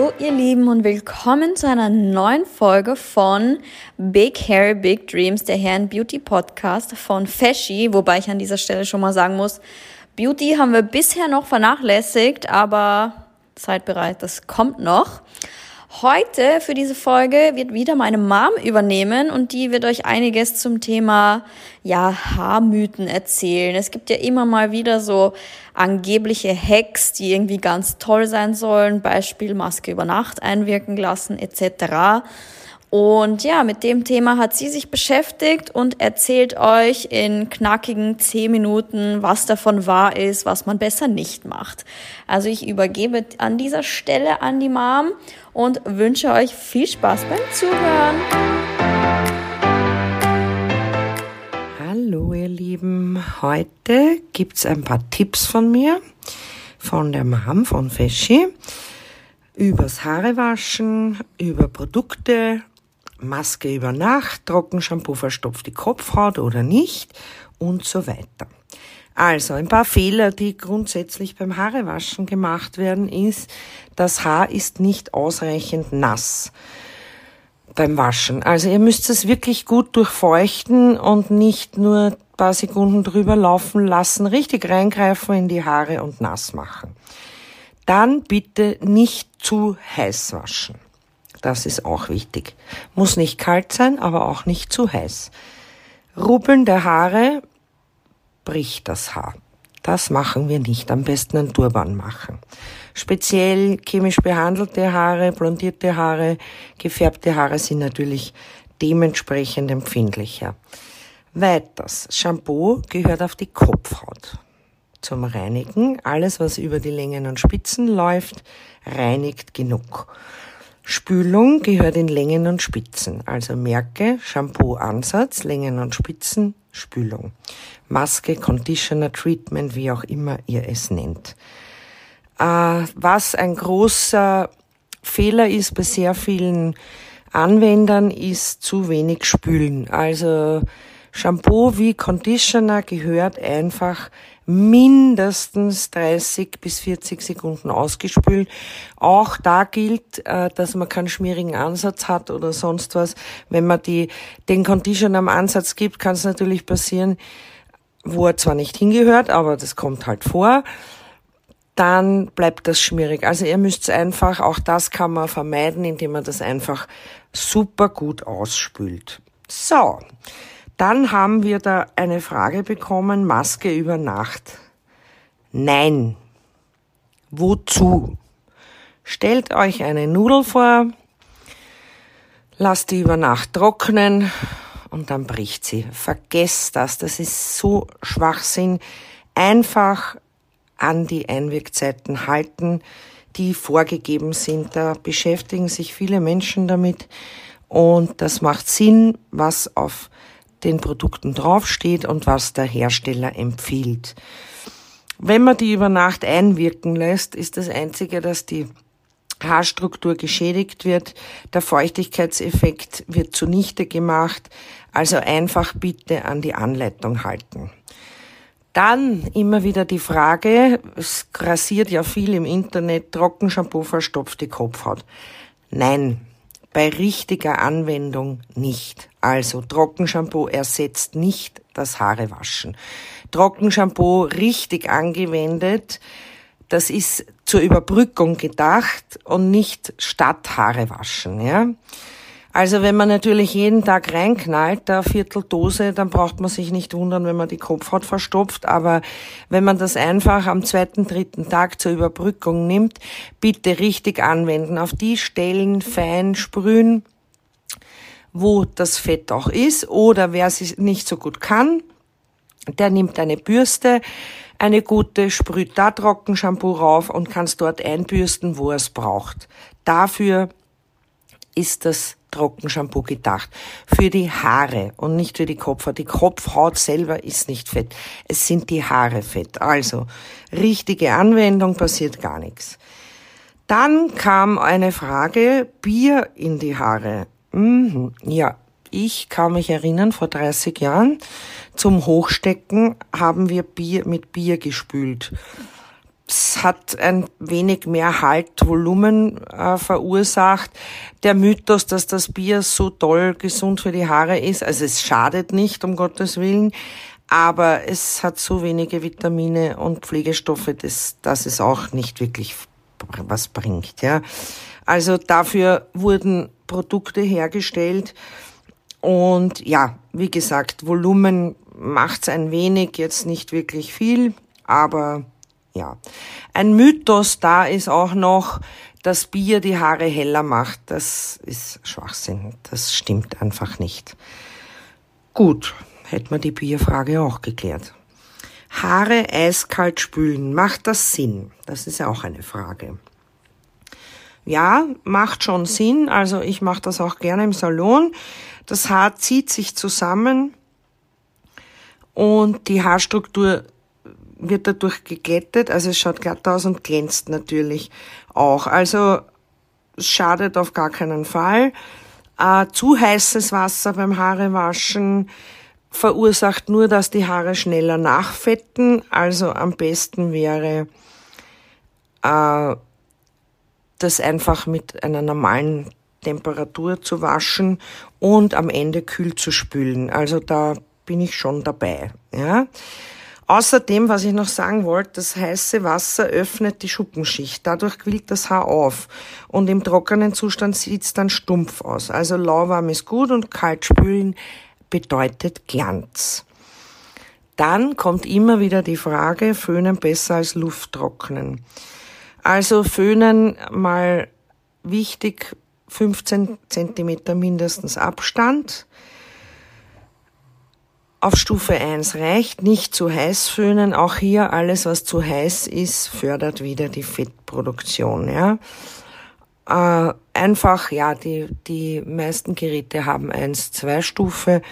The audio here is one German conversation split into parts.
Hallo ihr Lieben und willkommen zu einer neuen Folge von Big Hair Big Dreams, der and Beauty Podcast von Feschi, wobei ich an dieser Stelle schon mal sagen muss, Beauty haben wir bisher noch vernachlässigt, aber seid bereit, das kommt noch. Heute für diese Folge wird wieder meine Mom übernehmen und die wird euch einiges zum Thema ja Haarmythen erzählen. Es gibt ja immer mal wieder so angebliche Hacks, die irgendwie ganz toll sein sollen, Beispiel Maske über Nacht einwirken lassen etc. Und ja, mit dem Thema hat sie sich beschäftigt und erzählt euch in knackigen zehn Minuten, was davon wahr ist, was man besser nicht macht. Also ich übergebe an dieser Stelle an die Mom und wünsche euch viel Spaß beim Zuhören. Hallo ihr Lieben, heute gibt's ein paar Tipps von mir, von der Mom von Feschi, übers Haarewaschen, über Produkte, Maske über Nacht, Trockenshampoo verstopft die Kopfhaut oder nicht und so weiter. Also ein paar Fehler, die grundsätzlich beim Haarewaschen gemacht werden, ist, das Haar ist nicht ausreichend nass beim Waschen. Also ihr müsst es wirklich gut durchfeuchten und nicht nur paar Sekunden drüber laufen lassen, richtig reingreifen in die Haare und nass machen. Dann bitte nicht zu heiß waschen. Das ist auch wichtig. Muss nicht kalt sein, aber auch nicht zu heiß. Rubbeln der Haare bricht das Haar. Das machen wir nicht. Am besten einen Turban machen. Speziell chemisch behandelte Haare, blondierte Haare, gefärbte Haare sind natürlich dementsprechend empfindlicher. Weiters. Shampoo gehört auf die Kopfhaut. Zum Reinigen. Alles, was über die Längen und Spitzen läuft, reinigt genug. Spülung gehört in Längen und Spitzen, also merke Shampoo-Ansatz, Längen und Spitzen, Spülung. Maske, Conditioner, Treatment, wie auch immer ihr es nennt. Äh, was ein großer Fehler ist bei sehr vielen Anwendern, ist zu wenig Spülen. Also Shampoo wie Conditioner gehört einfach mindestens 30 bis 40 Sekunden ausgespült. Auch da gilt, äh, dass man keinen schmierigen Ansatz hat oder sonst was. Wenn man die, den Conditioner am Ansatz gibt, kann es natürlich passieren, wo er zwar nicht hingehört, aber das kommt halt vor dann bleibt das schmierig. Also ihr müsst einfach, auch das kann man vermeiden, indem man das einfach super gut ausspült. So, dann haben wir da eine Frage bekommen, Maske über Nacht. Nein. Wozu? Stellt euch eine Nudel vor, lasst die über Nacht trocknen und dann bricht sie. Vergesst das, das ist so Schwachsinn. Einfach an die Einwirkzeiten halten, die vorgegeben sind. Da beschäftigen sich viele Menschen damit und das macht Sinn, was auf den Produkten draufsteht und was der Hersteller empfiehlt. Wenn man die über Nacht einwirken lässt, ist das Einzige, dass die Haarstruktur geschädigt wird, der Feuchtigkeitseffekt wird zunichte gemacht, also einfach bitte an die Anleitung halten. Dann immer wieder die Frage, es grassiert ja viel im Internet, Trockenshampoo verstopft die Kopfhaut. Nein, bei richtiger Anwendung nicht. Also Trockenshampoo ersetzt nicht das Haarewaschen. Trockenshampoo richtig angewendet, das ist zur Überbrückung gedacht und nicht statt Haarewaschen, ja. Also wenn man natürlich jeden Tag reinknallt, da Vierteldose, dann braucht man sich nicht wundern, wenn man die Kopfhaut verstopft. Aber wenn man das einfach am zweiten, dritten Tag zur Überbrückung nimmt, bitte richtig anwenden. Auf die Stellen fein sprühen, wo das Fett auch ist. Oder wer es nicht so gut kann, der nimmt eine Bürste, eine gute, sprüht da Trockenshampoo rauf und kann es dort einbürsten, wo er es braucht. Dafür ist das Trockenshampoo gedacht. Für die Haare und nicht für die Kopfhaut. Die Kopfhaut selber ist nicht fett. Es sind die Haare fett. Also, richtige Anwendung passiert gar nichts. Dann kam eine Frage, Bier in die Haare. Mhm, ja, ich kann mich erinnern, vor 30 Jahren zum Hochstecken haben wir Bier mit Bier gespült. Das hat ein wenig mehr Halt, Volumen äh, verursacht. Der Mythos, dass das Bier so toll gesund für die Haare ist, also es schadet nicht, um Gottes Willen, aber es hat so wenige Vitamine und Pflegestoffe, dass, dass es auch nicht wirklich was bringt. Ja. Also dafür wurden Produkte hergestellt und ja, wie gesagt, Volumen macht's ein wenig, jetzt nicht wirklich viel, aber ja. Ein Mythos da ist auch noch, dass Bier die Haare heller macht. Das ist Schwachsinn. Das stimmt einfach nicht. Gut, hätten wir die Bierfrage auch geklärt. Haare eiskalt spülen, macht das Sinn? Das ist ja auch eine Frage. Ja, macht schon Sinn. Also ich mache das auch gerne im Salon. Das Haar zieht sich zusammen und die Haarstruktur wird dadurch geglättet, also es schaut glatt aus und glänzt natürlich auch. Also schadet auf gar keinen Fall. Äh, zu heißes Wasser beim Haarewaschen verursacht nur, dass die Haare schneller nachfetten. Also am besten wäre, äh, das einfach mit einer normalen Temperatur zu waschen und am Ende kühl zu spülen. Also da bin ich schon dabei. Ja. Außerdem, was ich noch sagen wollte, das heiße Wasser öffnet die Schuppenschicht. Dadurch quillt das Haar auf. Und im trockenen Zustand sieht es dann stumpf aus. Also lauwarm ist gut und kalt spülen bedeutet Glanz. Dann kommt immer wieder die Frage, föhnen besser als Lufttrocknen. Also föhnen mal wichtig 15 Zentimeter mindestens Abstand auf Stufe 1 reicht, nicht zu heiß föhnen. Auch hier alles, was zu heiß ist, fördert wieder die Fettproduktion. Ja. Äh, einfach, ja, die, die meisten Geräte haben 1, 2 Stufe,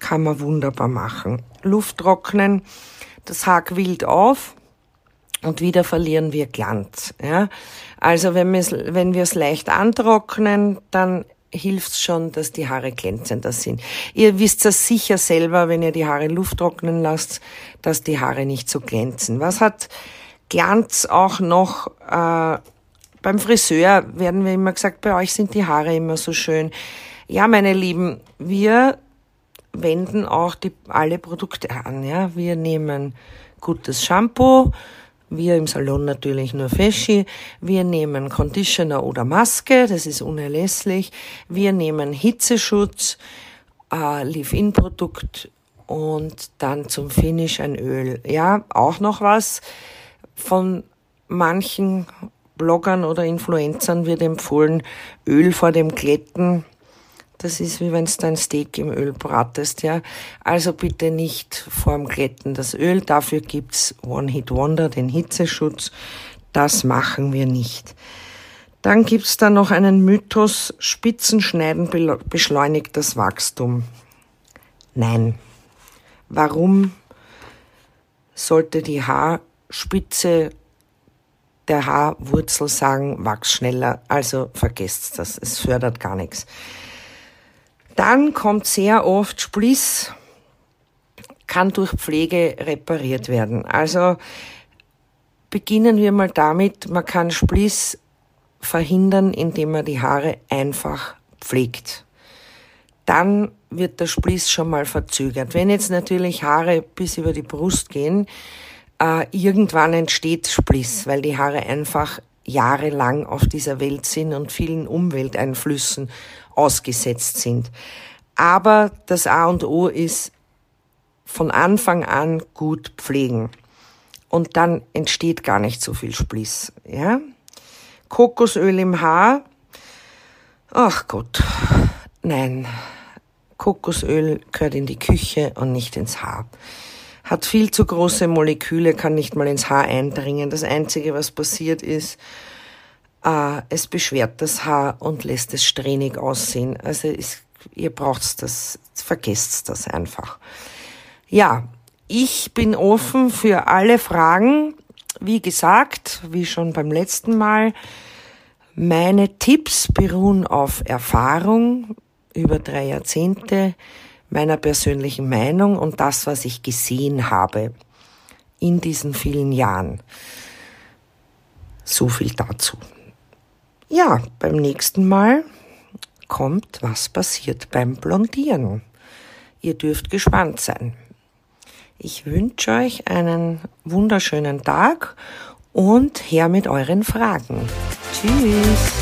kann man wunderbar machen. Luft trocknen, das Haar quillt auf und wieder verlieren wir Glanz. Ja. Also wenn wir es wenn wir es leicht antrocknen, dann hilft schon, dass die Haare glänzender sind. Ihr wisst das sicher selber, wenn ihr die Haare Luft trocknen lasst, dass die Haare nicht so glänzen. Was hat Glanz auch noch? Äh, beim Friseur werden wir immer gesagt, bei euch sind die Haare immer so schön. Ja, meine Lieben, wir wenden auch die, alle Produkte an. Ja, wir nehmen gutes Shampoo, wir im Salon natürlich nur Feschi. Wir nehmen Conditioner oder Maske, das ist unerlässlich. Wir nehmen Hitzeschutz, äh, Leave-In-Produkt und dann zum Finish ein Öl. Ja, auch noch was. Von manchen Bloggern oder Influencern wird empfohlen, Öl vor dem Glätten das ist wie wenn du dein Steak im Öl bratest, ja. Also bitte nicht vorm Glätten das Öl. Dafür gibt's One Hit Wonder, den Hitzeschutz. Das machen wir nicht. Dann gibt's da noch einen Mythos, Spitzenschneiden beschleunigt das Wachstum. Nein. Warum sollte die Haarspitze der Haarwurzel sagen, wachs schneller? Also vergesst das, es fördert gar nichts. Dann kommt sehr oft Spliss, kann durch Pflege repariert werden. Also beginnen wir mal damit, man kann Spliss verhindern, indem man die Haare einfach pflegt. Dann wird der Spliss schon mal verzögert. Wenn jetzt natürlich Haare bis über die Brust gehen, äh, irgendwann entsteht Spliss, weil die Haare einfach jahrelang auf dieser Welt sind und vielen Umwelteinflüssen ausgesetzt sind. Aber das A und O ist von Anfang an gut pflegen. Und dann entsteht gar nicht so viel Spliss, ja? Kokosöl im Haar. Ach Gott. Nein. Kokosöl gehört in die Küche und nicht ins Haar. Hat viel zu große Moleküle, kann nicht mal ins Haar eindringen. Das einzige, was passiert ist, äh, es beschwert das Haar und lässt es strähnig aussehen. Also es, ihr braucht das, vergesst das einfach. Ja, ich bin offen für alle Fragen. Wie gesagt, wie schon beim letzten Mal, meine Tipps beruhen auf Erfahrung über drei Jahrzehnte, meiner persönlichen Meinung und das, was ich gesehen habe in diesen vielen Jahren. So viel dazu. Ja, beim nächsten Mal kommt, was passiert beim Blondieren. Ihr dürft gespannt sein. Ich wünsche euch einen wunderschönen Tag und her mit euren Fragen. Tschüss.